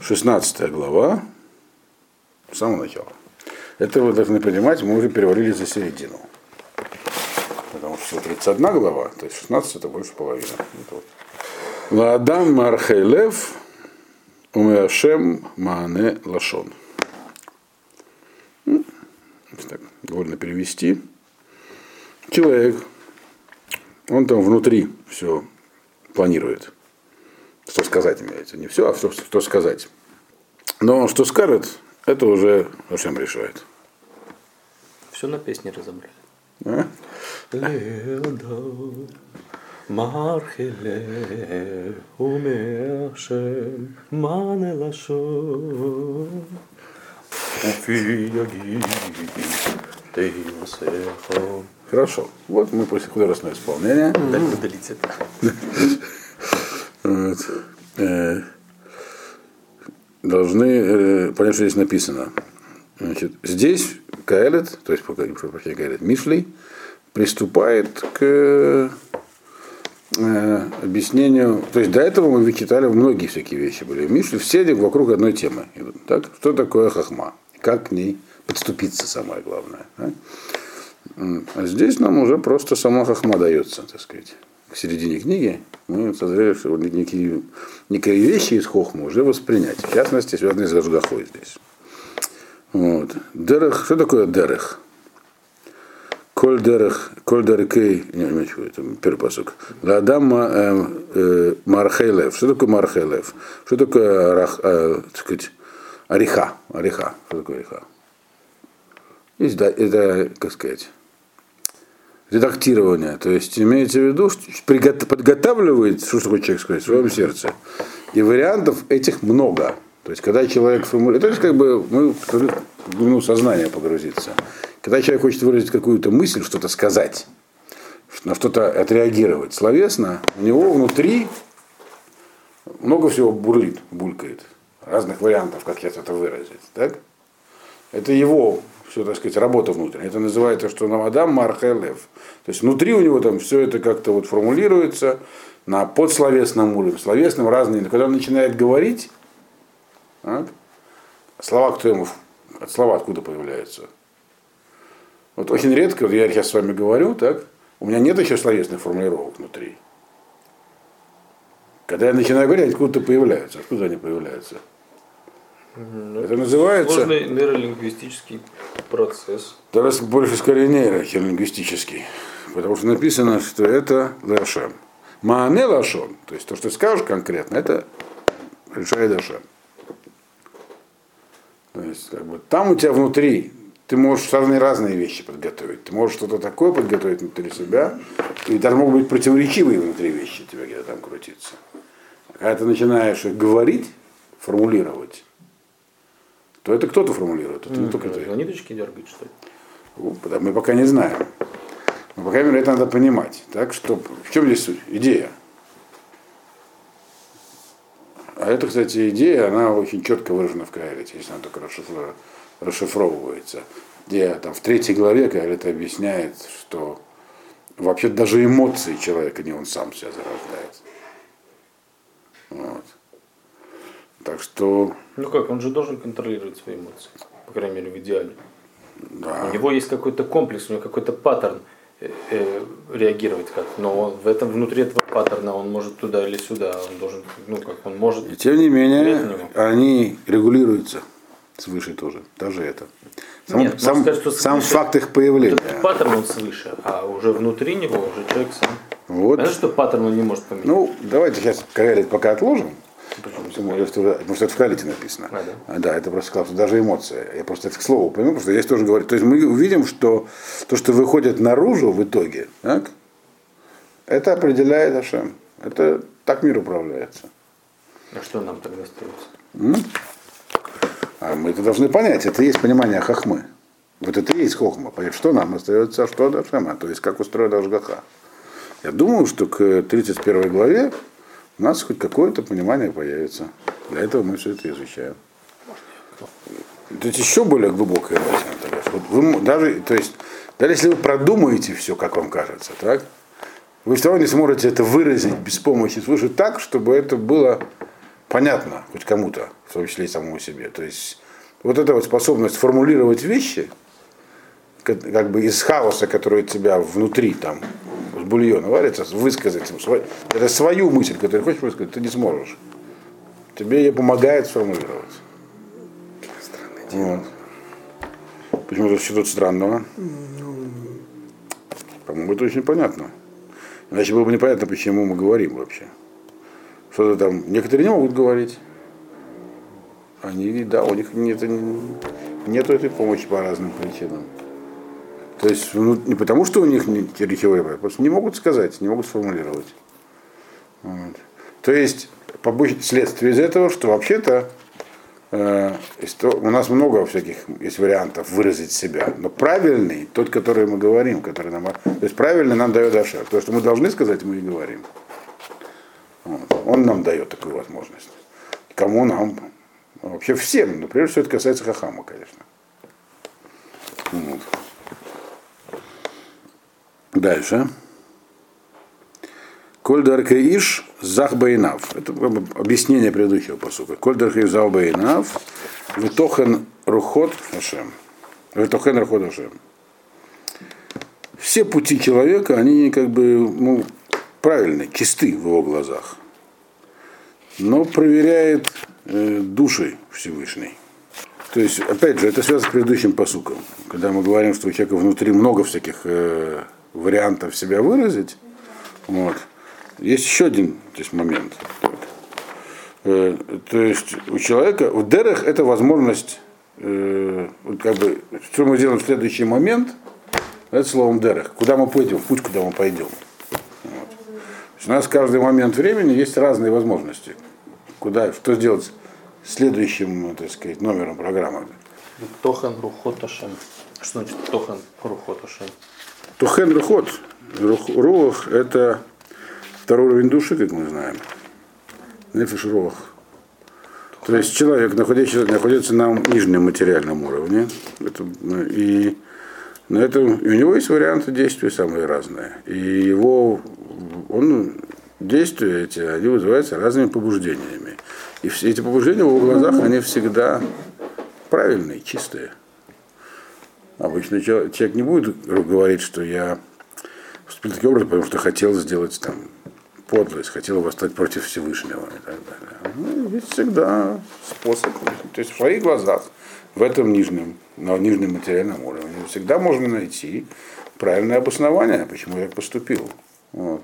16 глава, с самого начала. Это вы должны понимать, мы уже перевалили за середину. Потому что 31 глава, то есть 16 это больше половины. Ладам Мархейлев Умеашем Маане Лашон. Ну, так, довольно перевести. Человек, он там внутри все планирует. Что сказать имеется. Не все, а все, что сказать. Но что скажет, это уже Ашем решает. Все на песне разобрали. А? Мархеле умеашем мане лашон Уфи яги ты Хорошо. Вот мы после художественного исполнения. Дай удалить это. Э, Должны э, понять, что здесь написано. Значит, здесь Каэлет, то есть, прошу прощения, Каэлет, Мишлей, приступает к э, объяснению, то есть до этого мы читали многие всякие вещи были. Мишли все вокруг одной темы. Так? Что такое хахма? Как к ней подступиться, самое главное. да? А здесь нам уже просто сама хахма дается, так сказать. К середине книги мы созрели, что некие, некие вещи из хохмы уже воспринять. В частности, связанные с Гашгахой здесь. Вот. Дерех, что такое дерех? Коль дерех, коль дерекей, не, не, не, это первый посук. Ладам э, э, мархейлев. Что такое мархейлев? Что такое рах, э, так сказать, ореха? Ореха. Что такое ореха? Есть, да, это, как сказать, редактирование. То есть имеется в виду, что подготавливает, что такое человек сказать, в своем сердце. И вариантов этих много. То есть, когда человек формулирует, то есть, как бы мы должны в глубину сознания погрузиться. Когда человек хочет выразить какую-то мысль, что-то сказать, на что-то отреагировать словесно, у него внутри много всего бурлит, булькает. Разных вариантов, как я это выразить. Так? Это его, все, так сказать, работа внутренняя. Это называется, что Навадам Мархелев. То есть внутри у него там все это как-то вот формулируется на подсловесном уровне, словесном разные. Но когда он начинает говорить, так, слова кто ему, слова откуда появляются? Вот очень редко, вот я сейчас с вами говорю, так, у меня нет еще словесных формулировок внутри. Когда я начинаю говорить, откуда-то появляются. Откуда они появляются? Это называется... Сложный нейролингвистический процесс. Это раз больше скорее нейролингвистический. Потому что написано, что это Лашем. Маане Лашон, то есть то, что ты скажешь конкретно, это решает Лашем. То есть, как бы, там у тебя внутри ты можешь разные разные вещи подготовить. Ты можешь что-то такое подготовить внутри себя, и даже могут быть противоречивые внутри вещи тебя где-то там крутиться. А когда ты начинаешь их говорить, формулировать, то это кто-то формулирует, это не только ты. На ниточки дергать, что ли? Ну, Мы пока не знаем. Но, по крайней мере, это надо понимать. Так что, в чем здесь суть? идея? А эта, кстати, идея, она очень четко выражена в Каэлите, если она только расшифро- расшифровывается. Где там в третьей главе Каэлит объясняет, что вообще даже эмоции человека не он сам себя зарождает. Вот. Так что, Ну как, он же должен контролировать свои эмоции. По крайней мере, в идеале. да. У него есть какой-то комплекс, у него какой-то паттерн э, э, реагировать как. Но он, в этом внутри этого паттерна он может туда или сюда. Он должен, ну как он может. И тем не менее, они регулируются свыше тоже. Даже это. Сам, Нет, сам, сказать, что сам свыше- факт их появления. Этот паттерн он свыше, а уже внутри него уже человек сам. Вот. Понятно, что паттерн он не может поменять. Ну, давайте сейчас Каэлит пока отложим. Почему? Потому что потому что это в Каэлите написано. А, да? да, это просто сказал, что даже эмоция. Я просто это к слову пойму, потому что здесь тоже говорю. То есть мы увидим, что то, что выходит наружу в итоге, так, это определяет Ашем. Это так мир управляется. А что нам тогда остается? М? А мы это должны понять. Это и есть понимание хахмы. Вот это и есть хохма. Что нам остается, а что от Ашема. То есть, как устроена Ашгаха. Я думаю, что к 31 главе у нас хоть какое-то понимание появится. Для этого мы все это изучаем. Это еще более глубокая мысль. Вот вы даже, то есть, даже если вы продумаете все, как вам кажется, так, вы все равно не сможете это выразить без помощи свыше так, чтобы это было понятно хоть кому-то, в том числе и самому себе. То есть вот эта вот способность формулировать вещи, как, бы из хаоса, который у тебя внутри там, бульона варится, высказать им свой, это свою мысль, которую хочешь высказать, ты не сможешь. Тебе ей помогает сформулировать. Вот. Почему тут что тут странного? По-моему, это очень понятно. Иначе было бы непонятно, почему мы говорим вообще. Что-то там. Некоторые не могут говорить. Они, да, у них нет, нет этой помощи по разным причинам. То есть ну, не потому, что у них не аппарат, просто не могут сказать, не могут сформулировать. Вот. То есть следствие из этого, что вообще-то э, у нас много всяких есть вариантов выразить себя, но правильный, тот, который мы говорим, который нам, то есть правильный нам дает Ашер. То, что мы должны сказать, мы и говорим. Вот. Он нам дает такую возможность. Кому нам? Вообще всем. Но прежде всего это касается Хахама, конечно. Вот. Дальше. Коль иш захбаинав. Это объяснение предыдущего посука. Коль иш захбаинав. Витохен рухот Хашем. Витохен рухот Хашем. Все пути человека, они как бы ну, правильные, чисты в его глазах. Но проверяет э, души Всевышний. То есть, опять же, это связано с предыдущим посуком. Когда мы говорим, что у человека внутри много всяких э, вариантов себя выразить. Вот. Есть еще один то есть, момент. Э, то есть у человека, в дерах это возможность, э, как бы, что мы делаем в следующий момент, это словом дерех. Куда мы пойдем, путь, куда мы пойдем. Вот. у нас каждый момент времени есть разные возможности. Куда, что сделать следующим, так сказать, номером программы. Тохан Рухоташем. Что значит Тохан Рухоташем? Тухен Рухот, Рух это второй уровень души, как мы знаем. Нефиш Рух. То есть человек находится, находится на нижнем материальном уровне. Это, и, на этом, и у него есть варианты действий самые разные. И его он, действия эти, они вызываются разными побуждениями. И все эти побуждения в его глазах, они всегда правильные, чистые. Обычно человек не будет говорить, что я поступил таким образом, потому что хотел сделать там подлость, хотел восстать против Всевышнего и так далее. Ну, есть всегда способ. То есть в своих глазах, в этом нижнем, на нижнем материальном уровне, всегда можно найти правильное обоснование, почему я так поступил. Вот.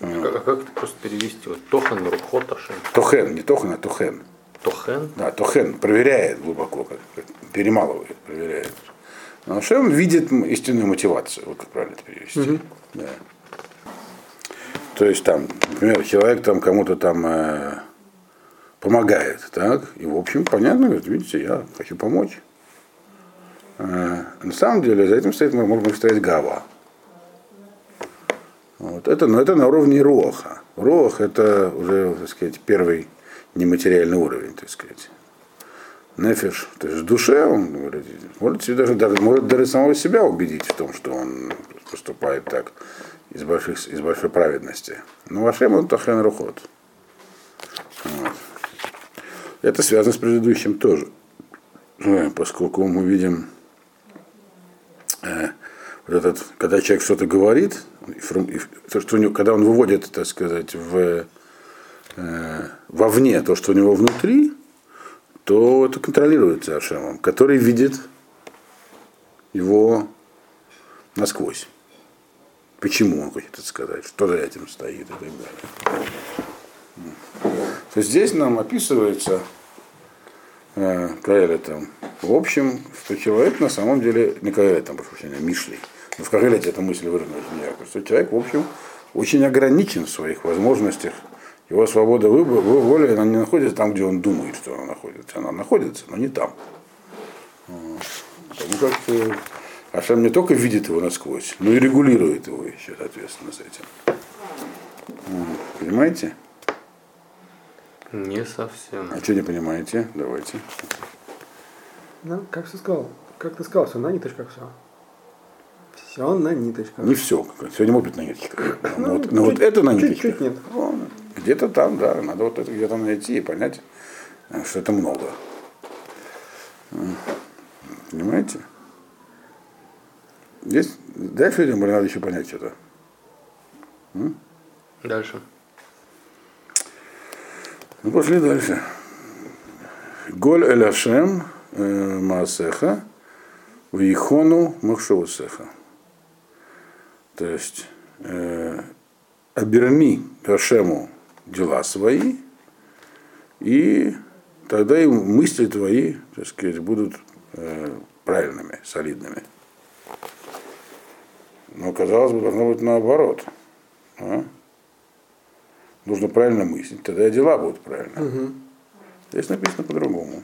А как это просто перевести? Вот Тохан, Рухоташин. Тохен, не Тохан, а Тохен. Тохен? Да, Тохен проверяет глубоко, как, как перемалывает, проверяет. Но Шем видит истинную мотивацию, вот как правильно это перевести. Угу. Да. То есть там, например, человек там кому-то там э, помогает, так, и в общем понятно, говорит, видите, я хочу помочь. Э, на самом деле за этим стоит, быть, стоять гава. Вот это, но это на уровне роха. Рох это уже, так сказать, первый нематериальный уровень, так сказать. Нефиш, то есть в душе он говорит, может даже, даже, может даже самого себя убедить в том, что он поступает так из, больших, из большой праведности. Но вашем он тахен рухот. Вот. Это связано с предыдущим тоже. Поскольку мы видим, э, вот этот, когда человек что-то говорит, то, что у него, когда он выводит, так сказать, в вовне то, что у него внутри, то это контролируется Ашемом, который видит его насквозь. Почему он хочет это сказать, что за этим стоит и так далее. То здесь нам описывается э, Каэлетом, в общем, что человек на самом деле, не Каэлетом, прошу прощения, Мишлей, но в Каэлете эта мысль очень ярко, что человек, в общем, очень ограничен в своих возможностях его свобода выбора, воли, она не находится там, где он думает, что она находится. Она находится, но не там. Потому как э, Ашем не только видит его насквозь, но и регулирует его еще, соответственно, с этим. Понимаете? Не совсем. А что не понимаете? Давайте. Да, как все сказал? Как ты сказал, все на ниточках все. Все на ниточках. Не все. Сегодня может быть на ниточках. Но, ну, вот, но вот это на ниточках. Чуть-чуть нет. Где-то там, да, надо вот это где-то найти и понять, э, что это много. Понимаете? Здесь дальше или надо еще понять что-то? Дальше. Ну, пошли дальше. Голь эль Ашем э, Маасеха Вихону Махшоусеха. То есть э, оберни Ашему дела свои, и тогда и мысли твои, так сказать, будут э, правильными, солидными. Но, казалось бы, должно быть наоборот. А? Нужно правильно мыслить, тогда и дела будут правильно. Здесь написано по-другому.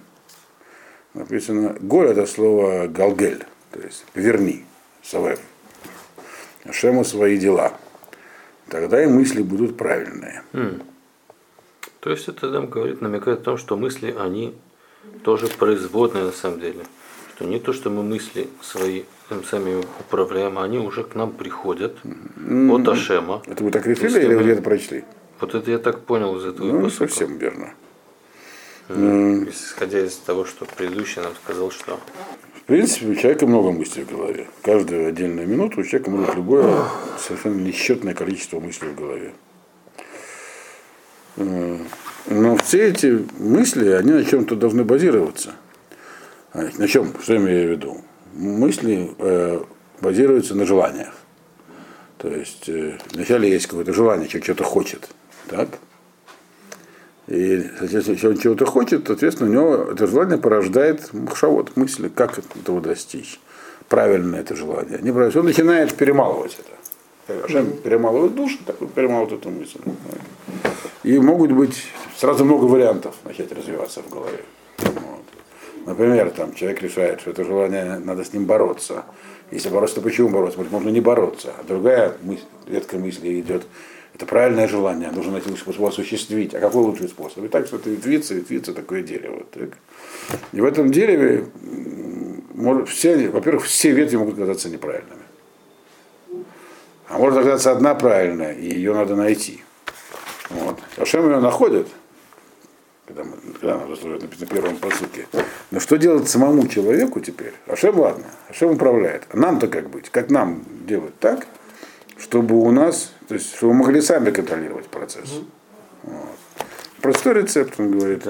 Написано, голь это слово галгель, то есть верни, савер. Ашему свои дела. Тогда и мысли будут правильные. То есть это нам говорит, намекает о том, что мысли, они тоже производные на самом деле. Что не то, что мы мысли свои им сами управляем, а они уже к нам приходят от Ашема. Это вы так решили Если или вы где-то прочли? Вот это я так понял из этого Ну, посылка. совсем верно. Исходя из того, что предыдущий нам сказал, что принципе, у человека много мыслей в голове. Каждую отдельную минуту у человека может любое совершенно несчетное количество мыслей в голове. Э, Но все эти мысли, они на чем-то должны базироваться. А, На чем? Что я имею в виду? Мысли э, базируются на желаниях. То есть э, вначале есть какое-то желание, человек что-то хочет. Так? И соответственно, если он чего-то хочет, соответственно, у него это желание порождает махшавод, мысли, как этого достичь. Правильно это желание. Неправильно. Он начинает перемалывать это. Ашем перемалывает душу, так вот перемалывает эту мысль. И могут быть сразу много вариантов начать развиваться в голове. Вот. Например, там человек решает, что это желание, надо с ним бороться. Если бороться, то почему бороться? Может, можно не бороться. А другая мысль, ветка мысли идет, это правильное желание, нужно найти способ осуществить. А какой лучший способ? И так что-то ветвится, ветвится такое дерево. Так. И в этом дереве, может, все, во-первых, все ветви могут казаться неправильными. А может оказаться одна правильная, и ее надо найти. Вот. Ашем ее находит, когда, мы, когда нам написано на первом посылке. Но что делать самому человеку теперь? Ашем, ладно, Ашем управляет. А нам-то как быть? Как нам делать так, чтобы у нас, то есть, чтобы мы могли сами контролировать процесс? Вот. Простой рецепт, он говорит.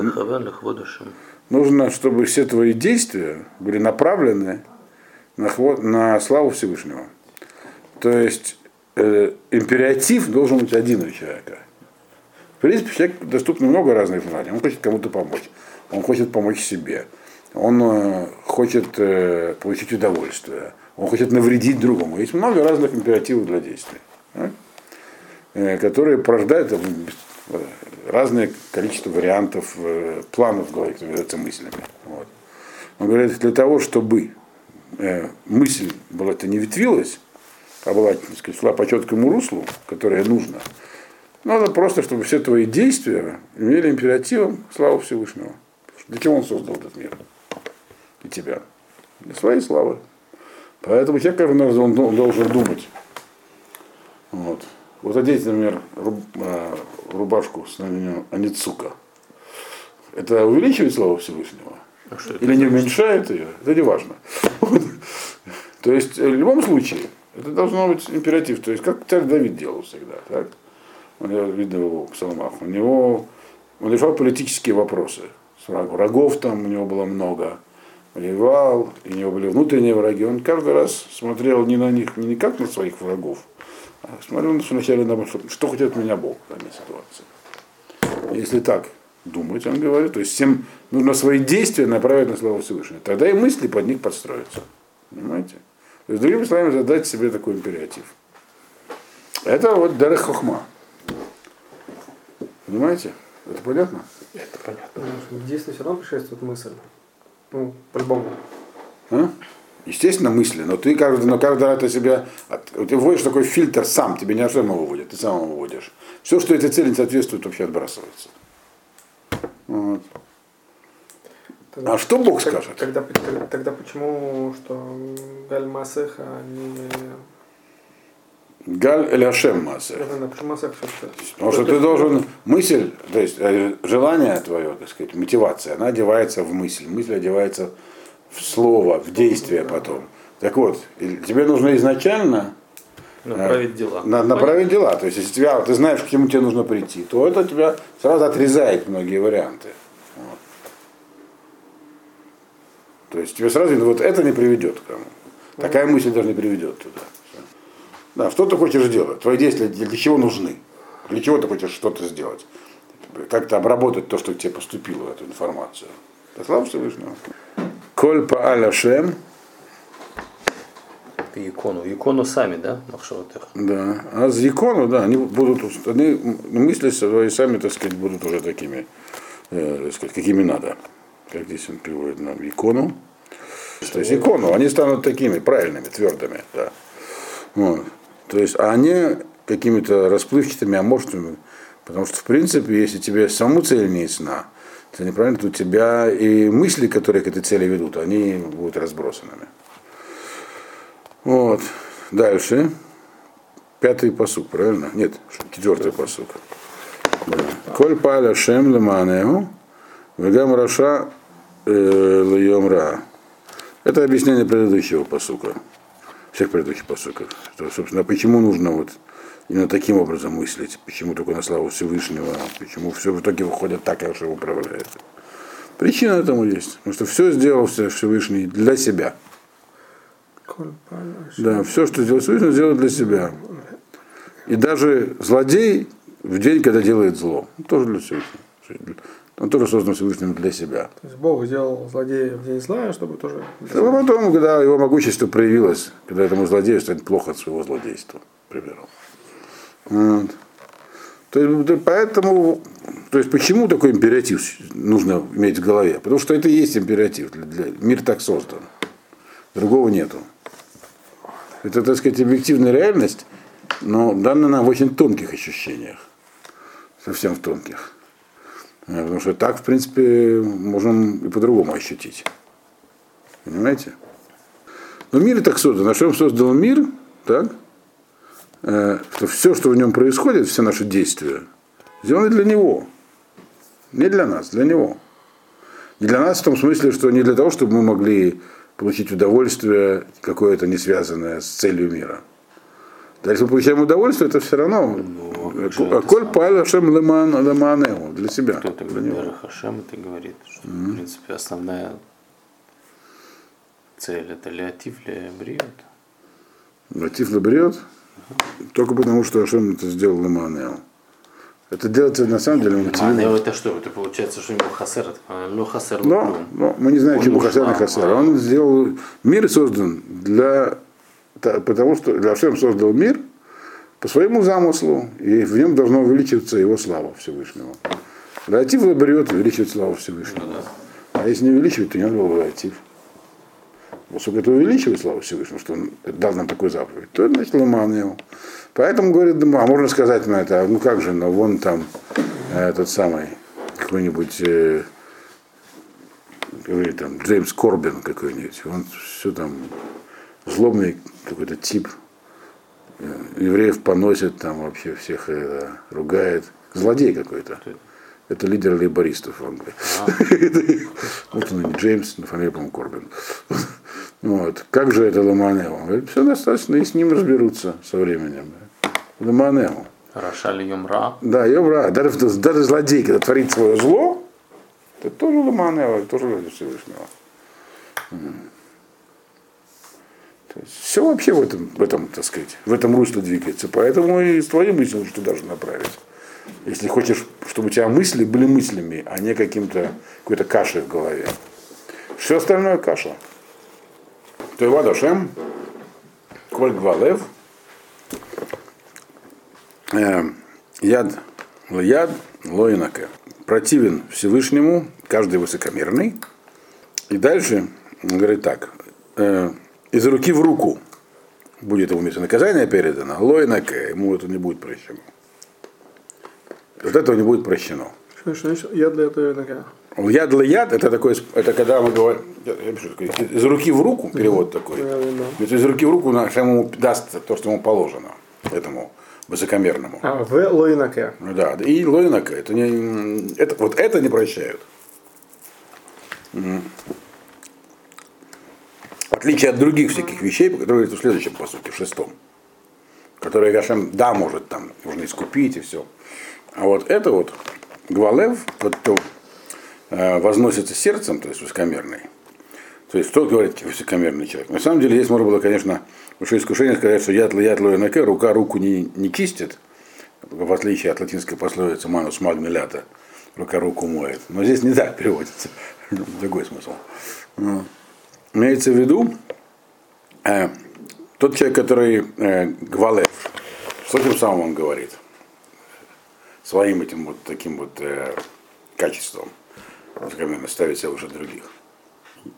Нужно, чтобы все твои действия были направлены на, хво- на славу Всевышнего. То есть э, императив должен быть один у человека. В принципе, человеку доступно много разных желаний. Он хочет кому-то помочь. Он хочет помочь себе. Он э, хочет э, получить удовольствие. Он хочет навредить другому. Есть много разных императивов для действий, да? Э, которые порождают разное количество вариантов, планов являются мыслями. Вот. Он говорит, для того, чтобы мысль была-то не ветвилась, а была, так сказать, шла по четкому руслу, которое нужно, надо просто, чтобы все твои действия имели императивом славу Всевышнего. Для чего он создал этот мир? И тебя. Для своей славы. Поэтому человек раз он дол- должен думать. Вот. Вот одеть, например, а, рубашку с знаменем Аницука. Это увеличивает славу Всевышнего? А? Или не уменьшает ее? Это не важно. То есть, э, в любом случае, это должно быть императив. То есть, как царь Давид делал всегда. Так? Я видно его в псалмах. У него он решал политические вопросы. Врагов там у него было много. Воевал, у него были внутренние враги. Он каждый раз смотрел не на них, не как на своих врагов, а смотрел вначале на что, что хочет от меня Бог в данной ситуации. Если так думать, он говорит, то есть всем нужно свои действия направить на славу Всевышнего. Тогда и мысли под них подстроятся. Понимаете? То есть, другими словами, задать себе такой императив. Это вот Дарех Хохма. Понимаете? Это понятно? Это понятно. Действию все равно предшествует мысль. Ну, по-любому. А? Естественно, мысли, но ты каждый, но каждый раз ты себя, ты вводишь такой фильтр сам, тебе не Ашема выводит, ты сам его выводишь. Все, что этой цели не соответствует, вообще отбрасывается. Вот. Тогда- А что Бог Тог- скажет? Тогда, тогда, тогда почему, что Галь Масеха не Галь эль Ашем Масе. Потому что ты должен мысль, то есть э, желание твое, так сказать, мотивация, она одевается в мысль. Мысль одевается в слово, в действие потом. Так вот, тебе нужно изначально Направить дела. на- направить дела. То есть, если тебя, ты знаешь, к чему тебе нужно прийти, то это тебя сразу отрезает многие варианты. Вот. То есть тебе сразу вот это не приведет к кому. Такая мысль даже не приведет туда. Да, что ты хочешь делать? Твои действия для, чего нужны? Для чего ты хочешь что-то сделать? Как-то обработать то, что к тебе поступило, эту информацию. Да слава Всевышнему. Коль па'аль Ашем, Ты икону. Икону сами, да, Махшаватех? Да. А с икону, да, они будут, они мысли свои сами, так сказать, будут уже такими, э, так сказать, какими надо. Как здесь он приводит нам икону. То есть икону, они станут такими правильными, твердыми, да. Вот. То есть, а они какими-то расплывчатыми, аморфными, потому что, в принципе, если тебе саму цель не ясна, то неправильно, то у тебя и мысли, которые к этой цели ведут, они будут разбросанными. Вот. Дальше. Пятый посук, правильно? Нет, четвертый посук. Коль паля шем леманеу, вегам раша льем ра. Это объяснение предыдущего посука. Всех предыдущих посуков. Что, собственно, почему нужно вот именно таким образом мыслить, почему только на славу Всевышнего, почему все в итоге выходит так, как его управляет. Причина этому есть. Потому что все сделал Всевышний для себя. Да, все, что сделал Всевышний, сделал для себя. И даже злодей в день, когда делает зло, тоже для Всевышнего. Он тоже создан Всевышним для себя. То есть Бог сделал злодея в день зла, чтобы тоже... А потом, когда его могущество проявилось, когда этому злодею станет плохо от своего злодейства, к примеру. Вот. То есть, поэтому, то есть почему такой императив нужно иметь в голове? Потому что это и есть императив. Для, для- мир так создан. Другого нету. Это, так сказать, объективная реальность, но дана нам в очень тонких ощущениях. Совсем в тонких. Э, Потому что так, в принципе, можем и по-другому ощутить. Понимаете? Но мир и так создан. На чем создал мир, так? Э, что все, что в нем происходит, все наши действия, сделаны для него. Не для нас, для него. Не для нас в том смысле, что не для того, чтобы мы могли получить удовольствие какое-то не связанное с целью мира. Да, если мы получаем удовольствие, это все равно. Ну, Э, а Коль самое? паль Ашем леман леманеу, для себя. Кто это для него. Хашем это говорит, что в принципе основная цель это леотив бриот. Мотив берет, только потому, что Ашем это сделал леманеу. Это делается на самом деле А мотивирует. это что? Это получается, что ему хасер, ло хасер Но, но мы не знаем, чему нужен, Хасар а, и Хасар. а. Он сделал... Мир создан для... Потому что для Ашем создал мир по своему замыслу, и в нем должна увеличиваться его слава Всевышнего. Леотив берет увеличивает славу Всевышнего. А если не увеличивает, то не надо было леотив. Поскольку это увеличивает славу Всевышнего, что он дал нам такой заповедь, то это значит ломан его. Поэтому говорит, да, а можно сказать на это, а ну как же, но вон там э, этот самый какой-нибудь э, говорит, там, Джеймс Корбин какой-нибудь, он все там злобный какой-то тип, Э, евреев поносит, там вообще всех э, ругает, злодей какой-то. Это? Это лидер лейбористов в Англии. Вот он, Джеймс, на фамилия, по-моему, Корбин. Вот. Как же это Ломанео? Он говорит, все достаточно, и с ним разберутся со временем. Ломанео. Рашаль Йомра. Да, брат. Даже, даже злодей, когда творит свое зло, это тоже Ломанео, это тоже ради Всевышнего. То есть все вообще в этом, в этом, так сказать, в этом русле двигается. Поэтому и твои мысли нужно туда же направить. Если хочешь, чтобы у тебя мысли были мыслями, а не каким-то какой-то кашей в голове. Все остальное каша. То есть Вадашем, Коль Гвалев, э, яд, яд, лоинаке. Противен Всевышнему, каждый высокомерный. И дальше говорит так. Из руки в руку будет ему место наказания передано, лоинаке, ему это не будет прощено. Вот этого не будет прощено. Что, значит? Я для этого. Яд для яд, это такое, это когда мы говорим, я пишу, такой, из руки в руку, перевод такой. Да, да, да. То есть из руки в руку ему даст то, что ему положено. этому высокомерному. А, в Лоинаке. Ну Да, и лойнака, это не, это, вот это не прощают. М. В отличие от других всяких вещей, которые говорят в следующем посуке, в шестом, которые Гашем, да, может там, нужно искупить и все. А вот это вот, Гвалев, вот кто э, возносится сердцем, то есть высокомерный, то есть кто говорит высокомерный человек? На самом деле здесь можно было, конечно, большое искушение сказать, что яд яд лоинаке, рука руку не, не чистит, в отличие от латинской пословицы манус магнелята, рука руку моет. Но здесь не так переводится. Другой смысл. Имеется в виду, э, тот человек, который э, Гвалев, что тем самым он говорит? Своим этим вот таким вот э, качеством. Высокомерно ставить себя выше других.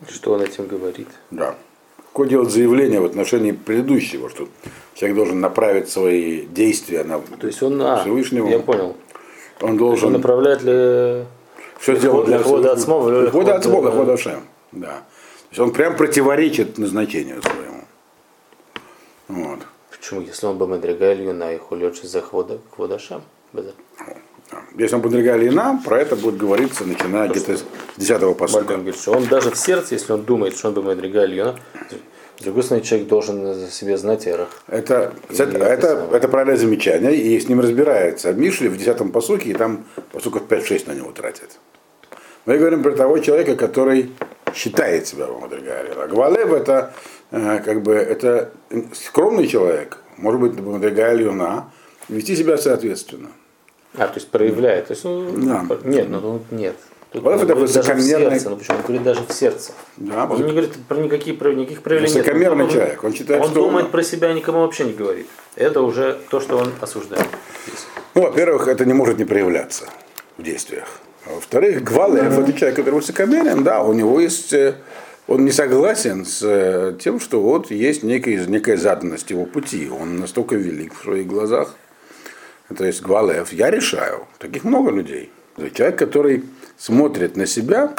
Что он этим говорит? Да. Какое делать заявление в отношении предыдущего, что человек должен направить свои действия на То есть он, а, Всевышнего. я понял. он Он должен направляет ли все сделать для Всевышнего. Лихвода Ацмо, лихвода- Лихвода Шем. Да. Есть он прям противоречит назначению своему. Вот. Почему, если он бы Мадрига Ильюна и хулёчи за хвода Кводашам? Да. Если он подвергали и нам, про это будет говориться, начиная где-то с 10 посука. Мальбим говорит, что он даже в сердце, если он думает, что он бы Мадрига Ильюна, с другой стороны, человек должен за себя знать эрах. Это, И это, это это, правильное замечание, и с ним разбирается. Мишли в 10 посуке, и там посуков 5-6 на него тратят. Мы говорим про того человека, который считает себя Мадригалем. А Гвалев это э, как бы это скромный человек, может быть, Мадригалиуна, вести себя соответственно. А, то есть проявляет. То есть, ну, Да. Нет, ну нет. Тут он это говорит даже в высокомерный- сердце. Ну почему? Он говорит даже в сердце. Да, Он не говорит про никакие про никаких проявлений. нет. Высокомерный Он- человек. Он считает, он что думает он- про себя, никому вообще не говорит. Это уже то, что он осуждает. Ну, во-первых, это не может не проявляться в действиях. А во-вторых, Гвалев это человек, который высокомерен, да, у него есть, э, он не согласен с э, тем, что вот есть некая, некая заданность его пути. Он настолько велик в своих глазах. То есть Гвалев, я решаю. Таких много людей. Человек, который смотрит на себя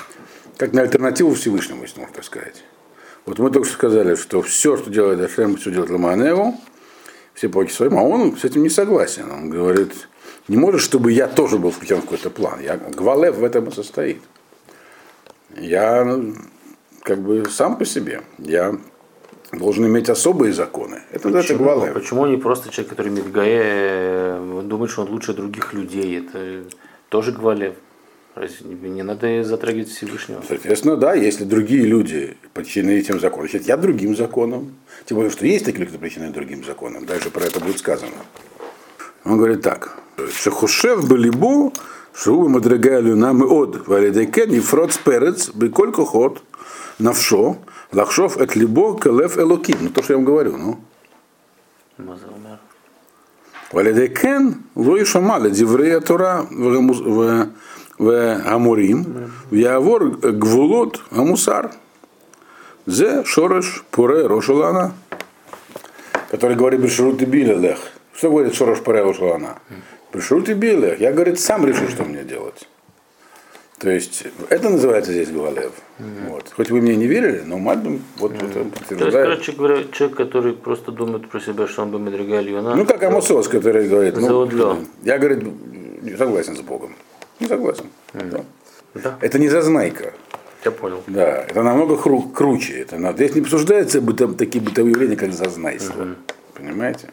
как на альтернативу Всевышнему, если можно так сказать. Вот мы только что сказали, что все, что делает Ашем, все делает Ламаневу, все по своим, а он с этим не согласен. Он говорит, не может, чтобы я тоже был включен в какой-то план. Я, Гвалев в этом и состоит. Я ну, как бы сам по себе. Я должен иметь особые законы. Это, Почему, Гвалев. почему не просто человек, который Медгае э, думает, что он лучше других людей? Это тоже Гвалев. Разве не не надо затрагивать Всевышнего? Соответственно, да, если другие люди подчинены этим законам, значит, я другим законам. Тем более, что есть такие люди, кто подчинены другим законам. Дальше про это будет сказано. Он говорит так. Шехушев Балибу, Шубы Мадригайлю нам и от Валидеке, Нефрод Сперец, Беколько ход, Навшо, Лахшов от Либо, Келев Элоким. Ну, то, что я вам говорю, ну. Валидекен, Лои Шамали, Диврея Тора, в Амурим, в Явор Гвулот, Амусар. Зе Шореш Пуре Рошалана, который говорит Бешрут и Билелех. Что говорит Шорош Пора Ушалана? Бешрут и Билелех. Я, говорит, сам решу, что мне делать. То есть, это называется здесь Гвалев. Вот. Хоть вы мне не верили, но Мальбим вот это То есть, подтверждает. короче говоря, человек, который просто думает про себя, что он бы Медрига Ильюна. Ну, как Амосос, который говорит, ну, я, говорит, не согласен с Богом. Не согласен. Да. Да, Это не зазнайка. я понял. Да, это намного кру- круче. Это надо. Здесь не обсуждаются быто- такие бытовые явления, как зазнайство. Понимаете?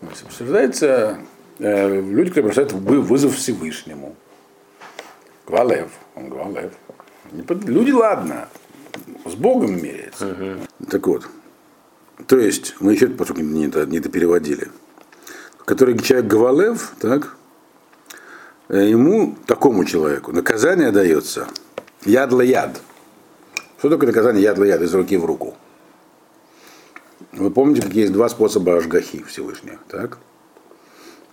Обсуждается э, люди, которые бросают вы- вызов Всевышнему. Гвалев, он Гвалев. Люди, ладно, с Богом меряется. Так вот, то есть, мы еще поскольку не, не допереводили, который человек Гвалев, так, э, ему, такому человеку, наказание дается ядла яд. Что такое наказание ядла яд из руки в руку? Вы помните, какие есть два способа ажгахи Всевышних, так?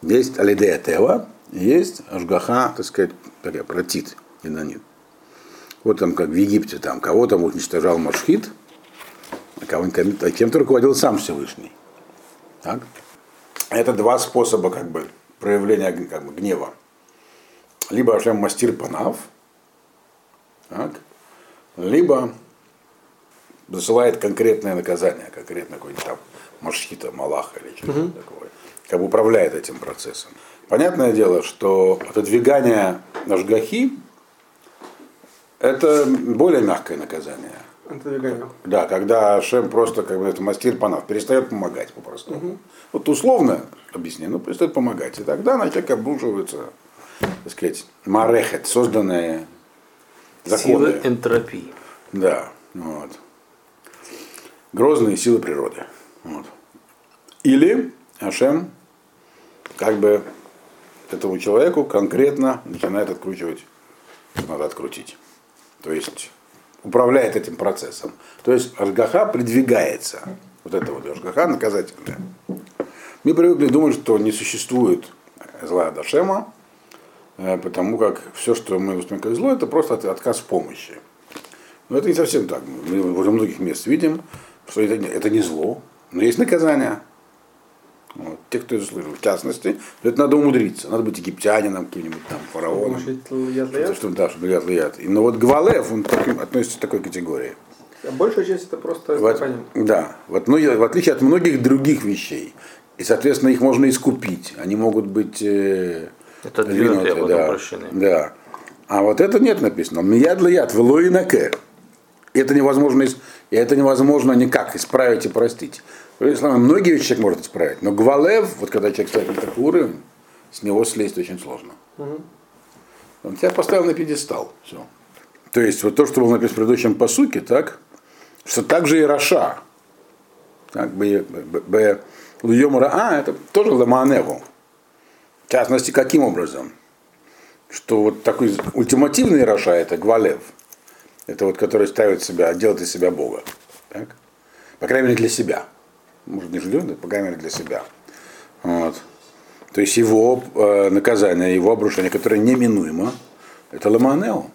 Есть алидея тева, есть ажгаха, так сказать, такая протит, инанит. Вот там, как в Египте, там кого-то уничтожал Машхит, а кого-нибудь а кем-то руководил сам Всевышний. Так? Это два способа как бы, проявления как бы, гнева. Либо Ашем мастир панав, так? либо засылает конкретное наказание, конкретно какой-нибудь там Машхита, Малаха или что-то такое. Как бы управляет этим процессом. Понятное дело, что отодвигание Ашгахи это более мягкое наказание. Отодвигание. Да, когда Шем просто, как бы это мастер панав, перестает помогать попросту. Вот условно объясню, но перестает помогать. И тогда на человека обрушиваются, так сказать, марехет, созданные законы. Сила энтропии. Да, вот. Грозные силы природы. Вот. Или Ашем как бы этому человеку конкретно начинает откручивать, надо открутить. То есть управляет этим процессом. То есть Ашгаха придвигается. Вот это вот Ашгаха наказательная. Мы привыкли думать, что не существует зла Дашема, э, потому как все, что мы воспринимаем как зло, это просто от- отказ в помощи. Но это не совсем так. Мы во многих мест видим, что это, не- это не зло, но есть наказание. Вот. Те, кто это слышал, в частности, это надо умудриться. Надо быть египтянином, каким-нибудь там фараоном. Это что, да, чтобы лят. Но вот Гвалев, он таким- относится к такой категории. Большая часть это просто Вот, да, вот, ну, в отличие от многих других вещей. И, соответственно, их можно искупить. Они могут быть э, Это двинутые, а двинуты, да, да. А вот это нет написано. Мияд яд, вело и. Это невозможно, и это невозможно никак исправить и простить. Другими словами, Многие вещи человек может исправить, но гвалев, вот когда человек ставит на такой уровень, с него слезть очень сложно. Он тебя поставил на пьедестал. Все. То есть вот то, что было написано в предыдущем посуке, так, что также и Раша, так, б, б, б, Льемура, а, это тоже Ламаневу. В частности, каким образом? Что вот такой ультимативный Раша это Гвалев. Это вот который ставит себя, делает из себя Бога. Так? По крайней мере для себя. Может не ждет, но по крайней мере для себя. Вот. То есть его э, наказание, его обрушение, которое неминуемо, это Ламанео.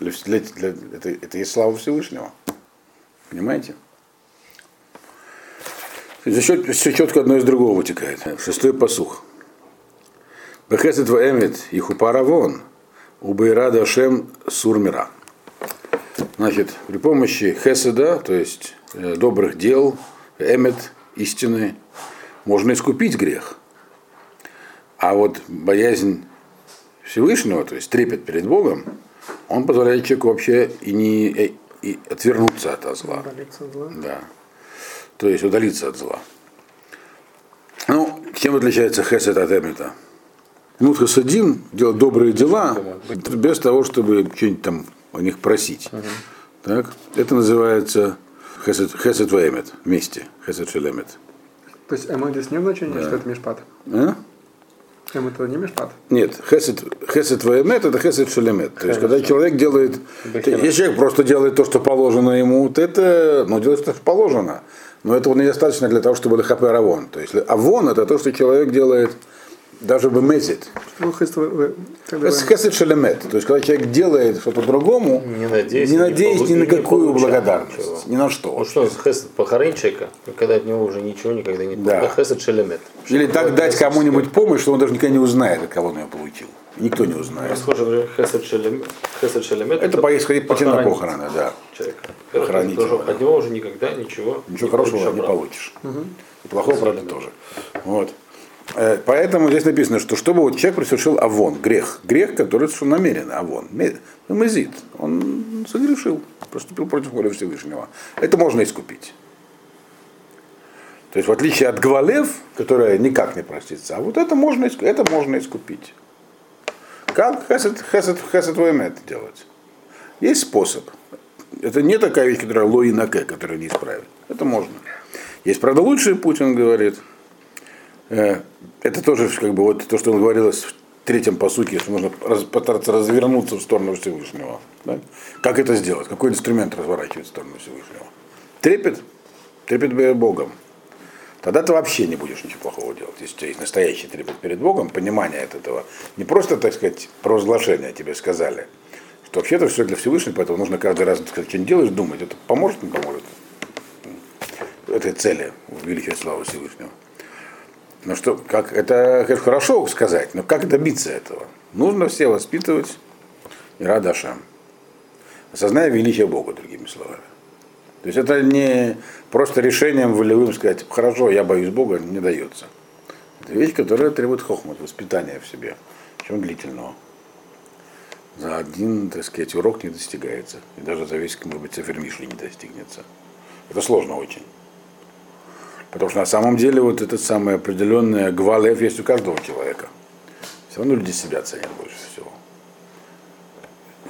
Для, для, для- это, это есть слава Всевышнего. Понимаете? За счет, все четко одно из другого вытекает. Шестой посух. Бехесет ваэмет и хупаравон, убайрада шем сурмира. Значит, при помощи хеседа, то есть э, добрых дел, эмет, истины, можно искупить грех. А вот боязнь Всевышнего, то есть трепет перед Богом, он позволяет человеку вообще и не э, и отвернуться от зла. Удалиться от зла. Да. То есть удалиться от зла. Ну, чем отличается хесед от эмета? Ну, хасадим делать добрые дела без того, чтобы что-нибудь там о них просить. Так? Это называется хесед, хесед ва эмет вместе. Хесед шелемет. То есть эм здесь не в значении, что это межпад. А? Эм это не межпад. Нет, хесед, хесед ваэмет это хесед шелемет. То есть, когда человек делает, Бахера. если человек просто делает то, что положено ему, то это, ну, делает то, что положено. Но этого недостаточно для того, чтобы лихапе равон. То есть, авон это то, что человек делает даже бы мезит. Ну, Хесед шелемет. То есть, когда человек делает что-то другому, Не надеясь, не надеясь ни на какую благодарность, ничего. ни на что. Ну что, хесед похоронить человека, когда от него уже ничего никогда не Да. Хесед шелемет. Или так дать кому-нибудь помощь, что он даже никогда не узнает, от кого он ее получил. Никто не узнает. Говоря, хесед шелемет. Хесед шелемет Это поисходить пойти на похороны, да. человека. Его, да. От него уже никогда ничего Ничего не хорошего не получишь. И плохого, правда, тоже. Вот. Э, Поэтому здесь написано, что чтобы вот человек совершил авон, грех. Грех, который совершил намеренно, авон. Ме- Мезит. Он согрешил, поступил против воли Всевышнего. Это можно искупить. То есть в отличие от Гвалев, которая никак не простится, а вот это можно, это можно искупить. Как хесед, хесед, хесед ваэмет делать? Есть способ. Это не такая вещь, которая лои наке, которую не исправить. Это можно. Есть, правда, лучший путь, он говорит. Э, Это тоже как бы вот то, что говорилось в третьем посуке, что нужно раз- развернуться в сторону Всевышнего. да? Как это сделать? Какой инструмент разворачивать в сторону Всевышнего? Трепет. Трепет перед Богом. Тогда ты вообще не будешь ничего плохого делать. Если у тебя есть настоящий трепет перед Богом, понимание от этого. Не просто, так сказать, провозглашение тебе сказали, что вообще-то все для Всевышнего, поэтому нужно каждый раз, так сказать, что не делаешь, думать, это поможет, не поможет этой цели величия славы Всевышнего. Ну что, как это конечно, хорошо сказать, но как добиться этого? Нужно все воспитывать и радашам. Осозная величие Бога, другими словами. То есть это не просто решением волевым сказать, хорошо, я боюсь Бога, не дается. Это вещь, которая требует хохмат, воспитания в себе, чем длительного. За один, так сказать, урок не достигается. И даже за весь, может быть, цифр Мишли не достигнется. Это сложно очень. Потому что на самом деле вот это самое определенное гвалев есть у каждого человека. Все равно люди себя ценят больше всего.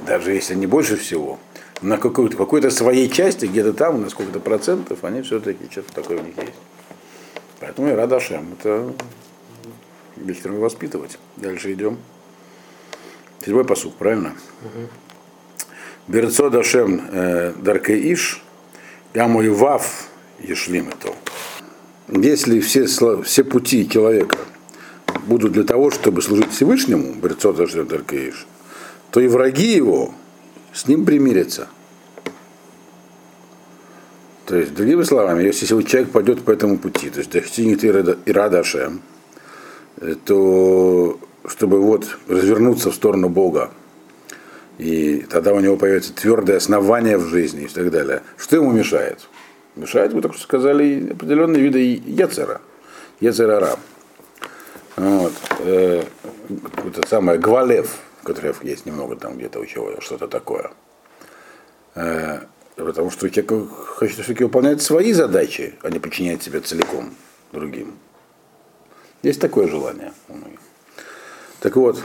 Даже если не больше всего, на какой-то, какой-то своей части, где-то там, на сколько-то процентов, они все-таки что-то такое у них есть. Поэтому я рад Ашем. Это которую воспитывать. Дальше идем. Седьмой посук, правильно? Берцо Дашем э, Даркеиш, Яму и Вав Ешлим это. Если все, все пути человека будут для того, чтобы служить Всевышнему, то и враги его с ним примирятся. То есть, другими словами, если человек пойдет по этому пути, то есть достигнет Ирада Ашем, э, то чтобы вот развернуться в сторону Бога, и тогда у него появится твердое основание в жизни и так далее. Что ему мешает? Мешает, вы только что сказали, определенные виды Ецера, Ецерара. Вот. Э, это самое Гвалев, который есть немного там где-то у чего что-то такое. Э, потому что человек хочет все-таки выполнять свои задачи, а не подчинять себя целиком другим. Есть такое желание у многих. Так вот,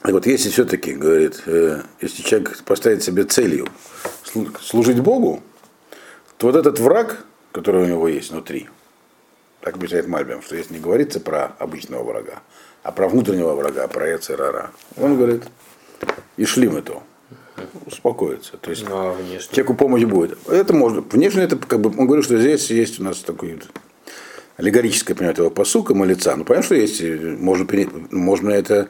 так вот, если все-таки, говорит, э, если человек поставит себе целью служить Богу, то вот этот враг, который у него есть внутри, так объясняет Мальбим, что если не говорится про обычного врага, а про внутреннего врага, про Яцерара, он говорит, и шли мы то, успокоится. То есть Ну, а внешне? человеку помощь будет. Это можно. Внешне это как бы, он говорит, что здесь есть у нас такой аллегорическое понимание этого посука лица. Ну, понятно, что есть, можно, можно это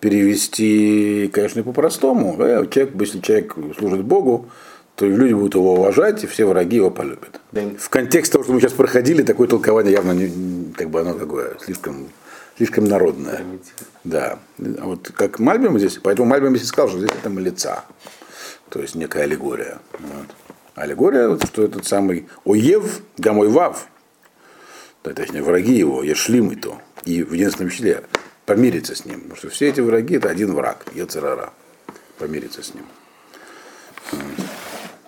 перевести, конечно, по-простому. Да, Человек, если человек служит Богу, то люди будут его уважать, и все враги его полюбят. В контексте того, что мы сейчас проходили, такое толкование явно не, как бы оно такое слишком, слишком народное. Да. А вот как Мальбим здесь, поэтому Мальбим здесь сказал, что здесь это лица, то есть некая аллегория. Вот. Аллегория, вот, что этот самый Оев, Гамой Вав, да, точнее, враги его, Ешлим и то, и в единственном числе помириться с ним. Потому что все эти враги это один враг, Ецерара. Помириться с ним. Вот.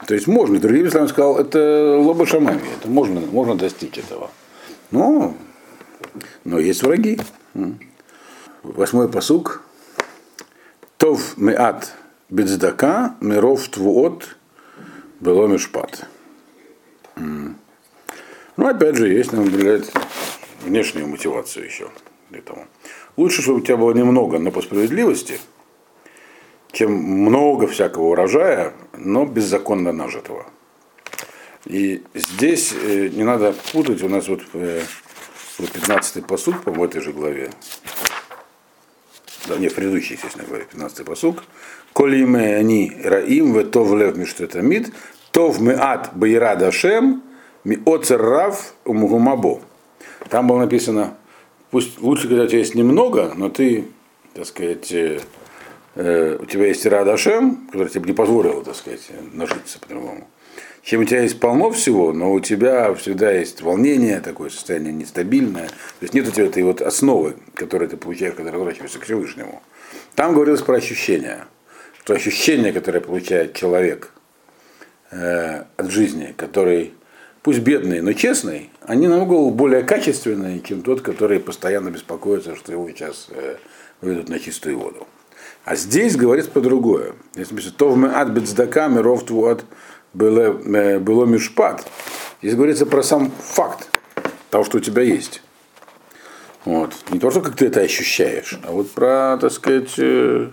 То есть можно, другими словами сказал, это лоба шамами, это можно, можно достичь этого. Но, но есть враги. Восьмой посук. Тов меат бецдака миров твуот было мишпат. М. Ну, опять же, есть, нам блядь, внешнюю мотивацию еще этому. Лучше, чтобы у тебя было немного, но по справедливости, чем много всякого урожая, но беззаконно нажитого. И здесь э, не надо путать, у нас вот, э, вот 15-й посуд, по-моему, в этой же главе, да, не, в предыдущей, естественно, главе, 15-й посуд, «Коли име они раим, ве тов лев миштетамид, тов мы ад байра дашем, ми оцер рав умгумабо». Там было написано, пусть лучше, когда у тебя есть немного, но ты, так сказать, э, у тебя есть Радашем, который тебе не позволил, так сказать, нажиться по-другому. Чем у тебя есть полно всего, но у тебя всегда есть волнение, такое состояние нестабильное. То есть нет у тебя этой вот основы, которую ты получаешь, когда разворачиваешься к Всевышнему. Там говорилось про ощущения. Что ощущение, которое получает человек э, от жизни, который пусть бедный, но честный, они намного более качественные, чем тот, который постоянно беспокоится, что его сейчас э, выведут на чистую воду. А здесь говорится по другое. Здесь написано, то в меат бецдака миров твуат было, э, было мишпат. Здесь говорится про сам факт того, что у тебя есть. Вот. Не то, что как ты это ощущаешь, а вот про, так сказать, э,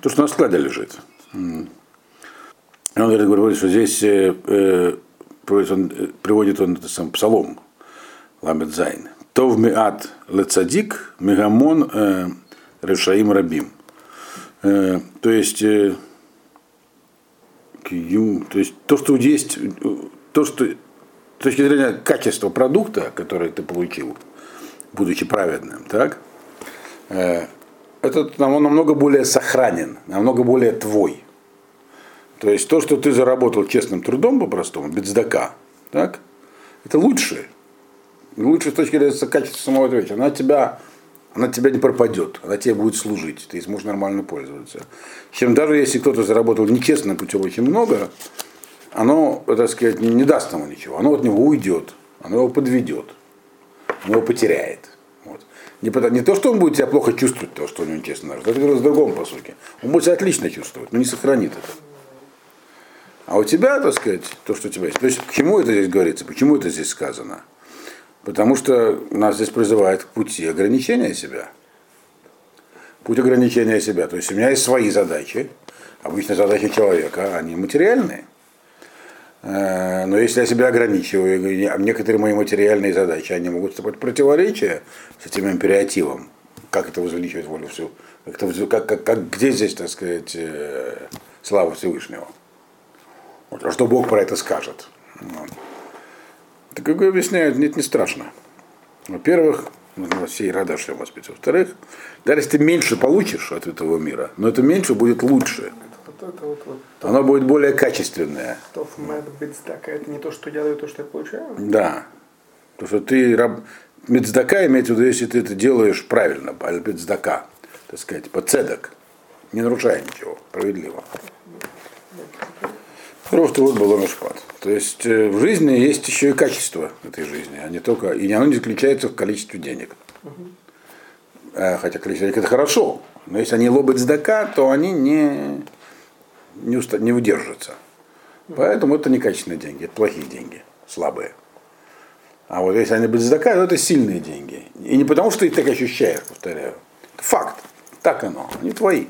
то, что на складе лежит. Он говорит, что здесь э, приводит он, приводит он это сам псалом Ламет Зайн. Тов миат лецадик мегамон решаим рабим. Э, то есть, э, то есть то, что есть, э, то, что с точки зрения качества продукта, который ты получил, будучи праведным, так, э, этот он намного более сохранен, намного более твой. То есть то, что ты заработал честным трудом по-простому, без сдака, так, это лучше. Лучше с точки зрения качества самого вещи. Она тебя, она тебя не пропадет, она тебе будет служить, ты сможешь нормально пользоваться. Чем даже если кто-то заработал нечестным путем очень много, оно, так сказать, не, даст ему ничего. Оно от него уйдет, оно его подведет, оно его потеряет. Вот. Не, не то, что он будет себя плохо чувствовать, то, что у него нечестно это о другом, по сути. Он будет себя отлично чувствовать, но не сохранит это. А у тебя, так сказать, то, что у тебя есть. То есть, к чему это здесь говорится? Почему это здесь сказано? Потому что нас здесь призывает к пути ограничения себя. Путь ограничения себя. То есть у меня есть свои задачи. Обычно задачи человека, они материальные. Э, Но если я себя ограничиваю, а некоторые мои материальные задачи, они могут вступать в противоречие с этим императивом. Как это возвеличивает волю всю? Как, как, как, как- где здесь, так сказать, э, слава Всевышнего? Вот, а что Бог про это скажет? Вот. Так как объясняют, нет, не страшно. Во-первых, нужно всей радаши воспитать. Во-вторых, даже если ты меньше получишь от этого мира, но это меньше будет лучше. Вот это вот, вот Оно будет более качественное. бицдака, это не то, что я даю, то, что я получаю. Да. То, что ты раб... Медздака имеется в виду, если ты это делаешь правильно, медздака, так сказать, по цедок, не нарушая ничего, справедливо. Просто вот был мешпат. То есть э, в жизни есть еще и качество этой жизни, а не только, и оно не заключается в количестве денег. Э, Хотя количество денег это хорошо, но если они лобят сдака, то они не, не, уста- не удержатся. Поэтому это некачественные деньги, это плохие деньги, слабые. А вот если они без задака, то это сильные деньги. И не потому, что ты так ощущаешь, повторяю. Это факт. Так оно. Они твои.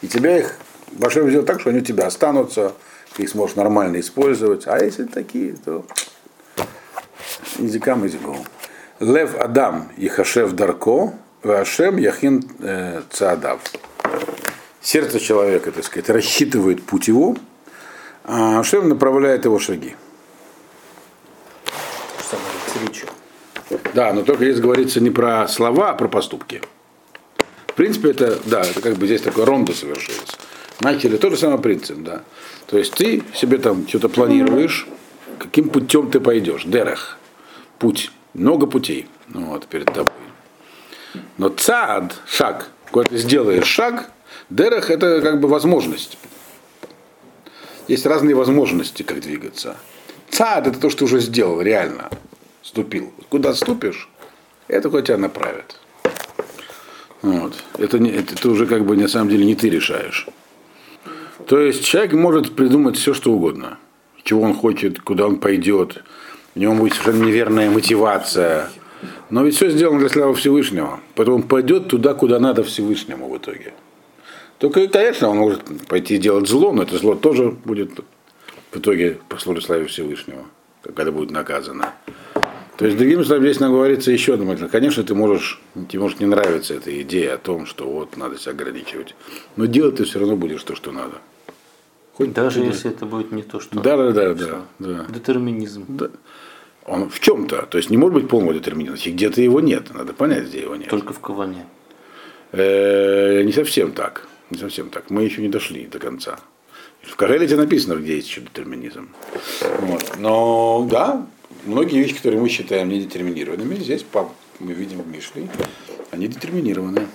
И тебя их Башем сделать так, что они у тебя останутся, ты их сможешь нормально использовать. А если такие, то языкам языком. Лев Адам и Хашев Дарко, Ашем Яхин э, Цаадав. Сердце человека, так сказать, рассчитывает путь его, а Ашем направляет его шаги. Да, но только здесь говорится не про слова, а про поступки. В принципе, это, да, это как бы здесь такой рондо совершилось. Начали тот же самый принцип, да. То есть ты себе там что-то планируешь, каким путем ты пойдешь. Дерех. Путь. Много путей ну, вот, перед тобой. Но цад, шаг, когда ты сделаешь шаг, дерех это как бы возможность. Есть разные возможности, как двигаться. Цад это то, что уже сделал, реально. Ступил. Куда ступишь, это куда тебя направят. Вот. Это, не, это, это уже как бы на самом деле не ты решаешь. То есть человек может придумать все, что угодно. Чего он хочет, куда он пойдет. У него будет совершенно неверная мотивация. Но ведь все сделано для славы Всевышнего. Поэтому он пойдет туда, куда надо Всевышнему в итоге. Только, конечно, он может пойти делать зло, но это зло тоже будет в итоге по славе Всевышнего, когда будет наказано. То есть, другими словами, здесь нам говорится еще одно. Конечно, ты можешь, тебе может не нравиться эта идея о том, что вот надо себя ограничивать. Но делать ты все равно будешь то, что надо. Хоть Даже ты- если это будет не то, что Да, да, да, да, да. детерминизм. Да. Он в чем-то. То есть не может быть полного детерминизма. Где-то его нет. Надо понять, где его нет. Только в Каване. Э, не совсем так. Не совсем так. Мы еще не дошли до конца. В Карелите написано, где есть еще детерминизм. Вот. Но да, многие вещи, которые мы считаем недетерминированными, здесь мы видим в Мишле, они детерминированы.